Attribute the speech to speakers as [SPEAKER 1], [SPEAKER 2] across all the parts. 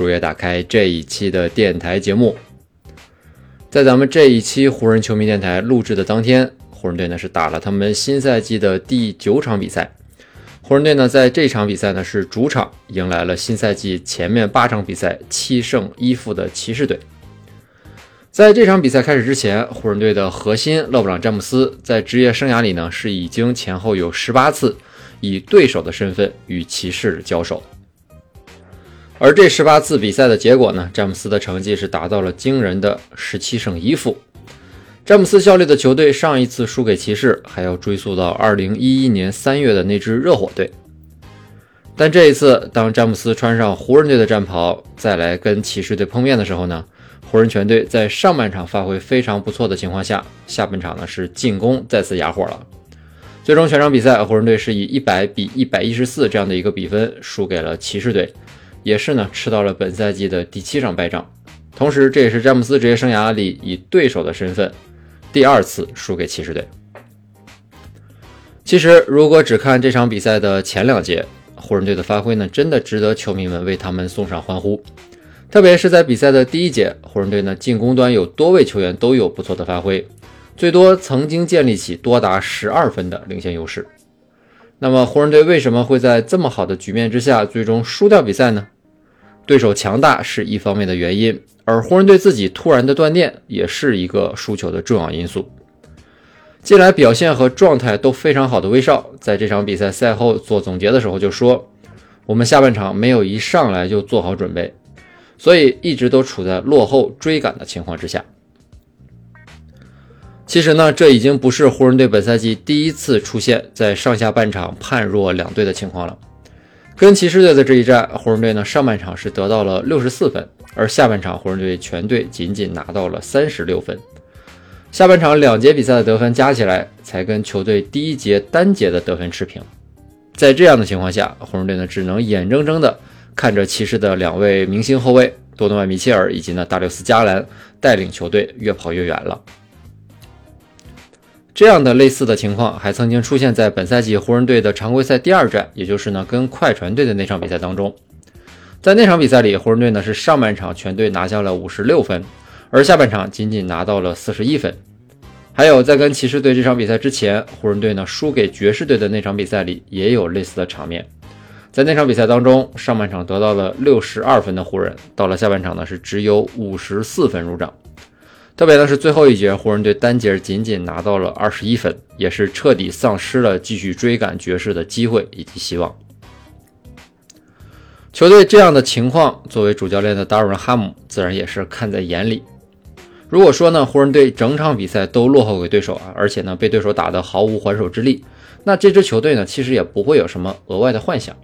[SPEAKER 1] 如约打开这一期的电台节目。在咱们这一期湖人球迷电台录制的当天，湖人队呢是打了他们新赛季的第九场比赛。湖人队呢在这场比赛呢是主场迎来了新赛季前面八场比赛七胜一负的骑士队。在这场比赛开始之前，湖人队的核心勒布朗·詹姆斯在职业生涯里呢是已经前后有十八次。以对手的身份与骑士交手，而这十八次比赛的结果呢？詹姆斯的成绩是达到了惊人的十七胜一负。詹姆斯效力的球队上一次输给骑士，还要追溯到二零一一年三月的那支热火队。但这一次，当詹姆斯穿上湖人队的战袍，再来跟骑士队碰面的时候呢？湖人全队在上半场发挥非常不错的情况下，下半场呢是进攻再次哑火了。最终全场比赛，湖人队是以一百比一百一十四这样的一个比分输给了骑士队，也是呢吃到了本赛季的第七场败仗。同时，这也是詹姆斯职业生涯里以对手的身份第二次输给骑士队。其实，如果只看这场比赛的前两节，湖人队的发挥呢，真的值得球迷们为他们送上欢呼。特别是在比赛的第一节，湖人队呢进攻端有多位球员都有不错的发挥。最多曾经建立起多达十二分的领先优势。那么湖人队为什么会在这么好的局面之下最终输掉比赛呢？对手强大是一方面的原因，而湖人队自己突然的断电也是一个输球的重要因素。近来表现和状态都非常好的威少，在这场比赛赛后做总结的时候就说：“我们下半场没有一上来就做好准备，所以一直都处在落后追赶的情况之下。”其实呢，这已经不是湖人队本赛季第一次出现在上下半场判若两队的情况了。跟骑士队的这一战，湖人队呢上半场是得到了六十四分，而下半场湖人队全队仅仅拿到了三十六分。下半场两节比赛的得分加起来，才跟球队第一节单节的得分持平。在这样的情况下，湖人队呢只能眼睁睁的看着骑士的两位明星后卫多诺万·米切尔以及呢大六斯·加兰带领球队越跑越远了。这样的类似的情况还曾经出现在本赛季湖人队的常规赛第二战，也就是呢跟快船队的那场比赛当中。在那场比赛里，湖人队呢是上半场全队拿下了五十六分，而下半场仅仅拿到了四十一分。还有在跟骑士队这场比赛之前，湖人队呢输给爵士队的那场比赛里也有类似的场面。在那场比赛当中，上半场得到了六十二分的湖人，到了下半场呢是只有五十四分入账。特别呢是最后一节，湖人队单节仅仅拿到了二十一分，也是彻底丧失了继续追赶爵士的机会以及希望。球队这样的情况，作为主教练的达尔文·哈姆自然也是看在眼里。如果说呢，湖人队整场比赛都落后给对手啊，而且呢被对手打得毫无还手之力，那这支球队呢其实也不会有什么额外的幻想。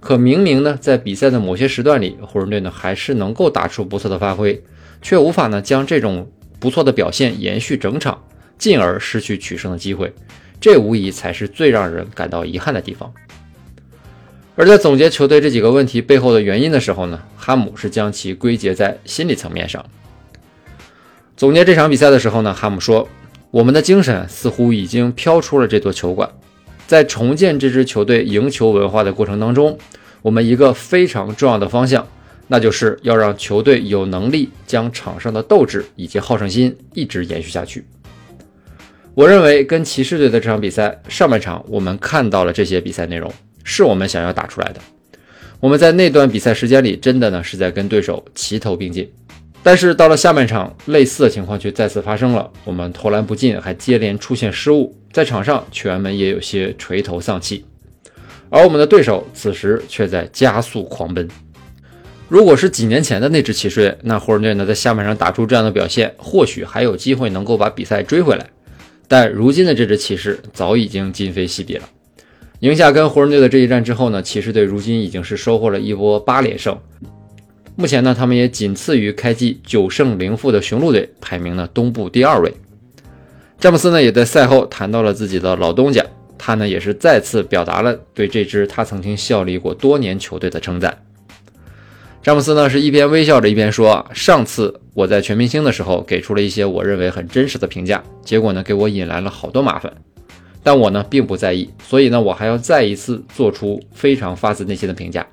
[SPEAKER 1] 可明明呢在比赛的某些时段里，湖人队呢还是能够打出不错的发挥。却无法呢将这种不错的表现延续整场，进而失去取胜的机会，这无疑才是最让人感到遗憾的地方。而在总结球队这几个问题背后的原因的时候呢，哈姆是将其归结在心理层面上。总结这场比赛的时候呢，哈姆说：“我们的精神似乎已经飘出了这座球馆，在重建这支球队赢球文化的过程当中，我们一个非常重要的方向。”那就是要让球队有能力将场上的斗志以及好胜心一直延续下去。我认为跟骑士队的这场比赛上半场，我们看到了这些比赛内容，是我们想要打出来的。我们在那段比赛时间里，真的呢是在跟对手齐头并进。但是到了下半场，类似的情况却再次发生了，我们投篮不进，还接连出现失误，在场上球员们也有些垂头丧气，而我们的对手此时却在加速狂奔。如果是几年前的那支骑士队，那湖人队呢在下半场打出这样的表现，或许还有机会能够把比赛追回来。但如今的这支骑士早已经今非昔比了。赢下跟湖人队的这一战之后呢，骑士队如今已经是收获了一波八连胜。目前呢，他们也仅次于开季九胜零负的雄鹿队，排名呢东部第二位。詹姆斯呢也在赛后谈到了自己的老东家，他呢也是再次表达了对这支他曾经效力过多年球队的称赞。詹姆斯呢是一边微笑着一边说：“上次我在全明星的时候给出了一些我认为很真实的评价，结果呢给我引来了好多麻烦，但我呢并不在意，所以呢我还要再一次做出非常发自内心的评价。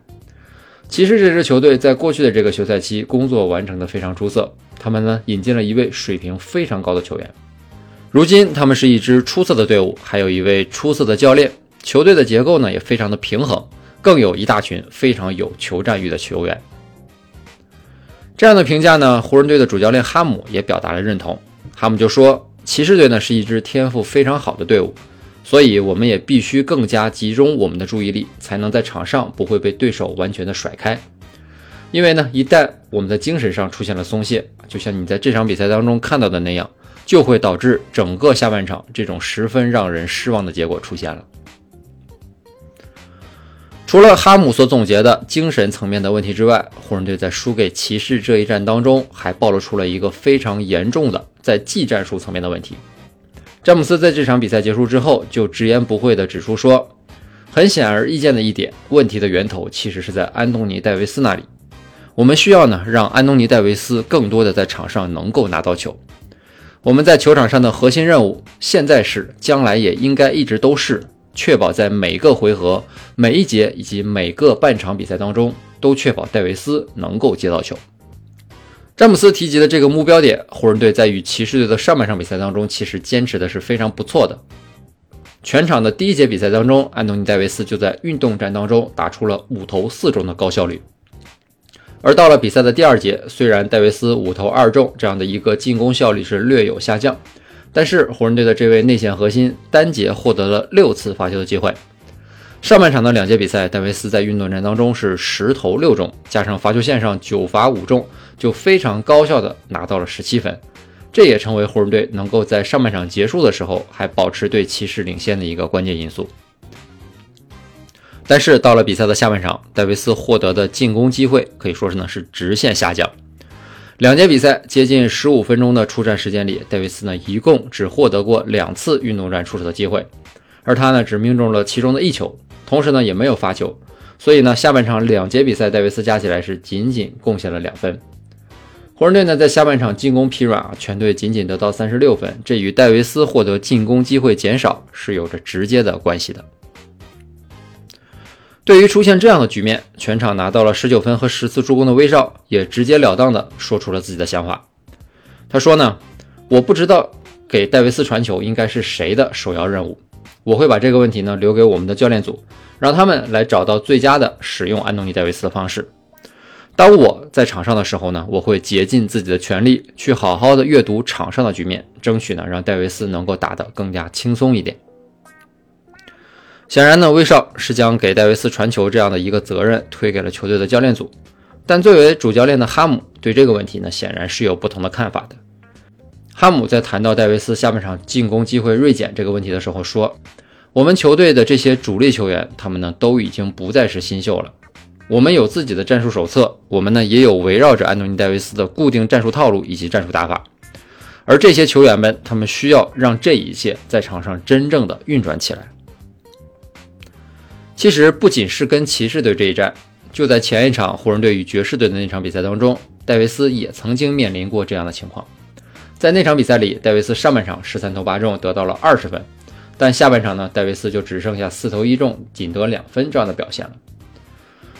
[SPEAKER 1] 骑士这支球队在过去的这个休赛期工作完成的非常出色，他们呢引进了一位水平非常高的球员，如今他们是一支出色的队伍，还有一位出色的教练，球队的结构呢也非常的平衡，更有一大群非常有球战欲的球员。”这样的评价呢，湖人队的主教练哈姆也表达了认同。哈姆就说：“骑士队呢是一支天赋非常好的队伍，所以我们也必须更加集中我们的注意力，才能在场上不会被对手完全的甩开。因为呢，一旦我们的精神上出现了松懈，就像你在这场比赛当中看到的那样，就会导致整个下半场这种十分让人失望的结果出现了。”除了哈姆所总结的精神层面的问题之外，湖人队在输给骑士这一战当中，还暴露出了一个非常严重的在技战术层面的问题。詹姆斯在这场比赛结束之后就直言不讳地指出说，很显而易见的一点，问题的源头其实是在安东尼·戴维斯那里。我们需要呢，让安东尼·戴维斯更多的在场上能够拿到球。我们在球场上的核心任务，现在是，将来也应该一直都是。确保在每个回合、每一节以及每个半场比赛当中，都确保戴维斯能够接到球。詹姆斯提及的这个目标点，湖人队在与骑士队的上半场比赛当中，其实坚持的是非常不错的。全场的第一节比赛当中，安东尼·戴维斯就在运动战当中打出了五投四中的高效率。而到了比赛的第二节，虽然戴维斯五投二中这样的一个进攻效率是略有下降。但是湖人队的这位内线核心单节获得了六次罚球的机会。上半场的两节比赛，戴维斯在运动战当中是十投六中，加上罚球线上九罚五中，就非常高效的拿到了十七分。这也成为湖人队能够在上半场结束的时候还保持对骑士领先的一个关键因素。但是到了比赛的下半场，戴维斯获得的进攻机会可以说是呢是直线下降。两节比赛接近十五分钟的出战时间里，戴维斯呢一共只获得过两次运动战出手的机会，而他呢只命中了其中的一球，同时呢也没有罚球，所以呢下半场两节比赛戴维斯加起来是仅仅贡献了两分。湖人队呢在下半场进攻疲软啊，全队仅仅得到三十六分，这与戴维斯获得进攻机会减少是有着直接的关系的。对于出现这样的局面，全场拿到了十九分和十次助攻的威少也直截了当的说出了自己的想法。他说呢，我不知道给戴维斯传球应该是谁的首要任务，我会把这个问题呢留给我们的教练组，让他们来找到最佳的使用安东尼戴维斯的方式。当我在场上的时候呢，我会竭尽自己的全力去好好的阅读场上的局面，争取呢让戴维斯能够打得更加轻松一点。显然呢，威少是将给戴维斯传球这样的一个责任推给了球队的教练组，但作为主教练的哈姆对这个问题呢，显然是有不同的看法的。哈姆在谈到戴维斯下半场进攻机会锐减这个问题的时候说：“我们球队的这些主力球员，他们呢都已经不再是新秀了。我们有自己的战术手册，我们呢也有围绕着安东尼戴维斯的固定战术套路以及战术打法。而这些球员们，他们需要让这一切在场上真正的运转起来。”其实不仅是跟骑士队这一战，就在前一场湖人队与爵士队的那场比赛当中，戴维斯也曾经面临过这样的情况。在那场比赛里，戴维斯上半场十三投八中，得到了二十分，但下半场呢，戴维斯就只剩下四投一中，仅得两分这样的表现了。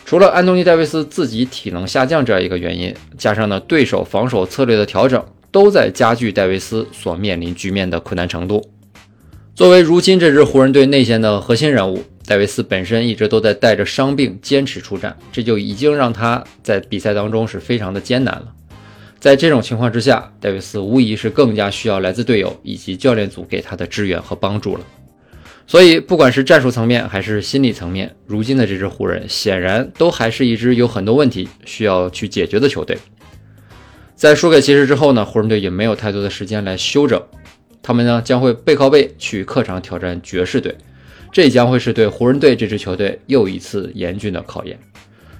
[SPEAKER 1] 除了安东尼·戴维斯自己体能下降这样一个原因，加上呢对手防守策略的调整，都在加剧戴维斯所面临局面的困难程度。作为如今这支湖人队内线的核心人物。戴维斯本身一直都在带着伤病坚持出战，这就已经让他在比赛当中是非常的艰难了。在这种情况之下，戴维斯无疑是更加需要来自队友以及教练组给他的支援和帮助了。所以，不管是战术层面还是心理层面，如今的这支湖人显然都还是一支有很多问题需要去解决的球队。在输给骑士之后呢，湖人队也没有太多的时间来休整，他们呢将会背靠背去客场挑战爵士队。这将会是对湖人队这支球队又一次严峻的考验。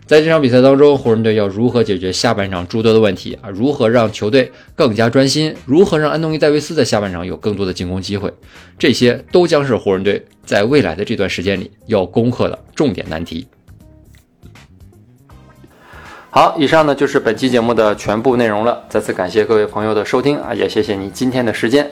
[SPEAKER 1] 在这场比赛当中，湖人队要如何解决下半场诸多的问题啊？如何让球队更加专心？如何让安东尼·戴维斯在下半场有更多的进攻机会？这些都将是湖人队在未来的这段时间里要攻克的重点难题。
[SPEAKER 2] 好，以上呢就是本期节目的全部内容了。再次感谢各位朋友的收听啊，也谢谢你今天的时间。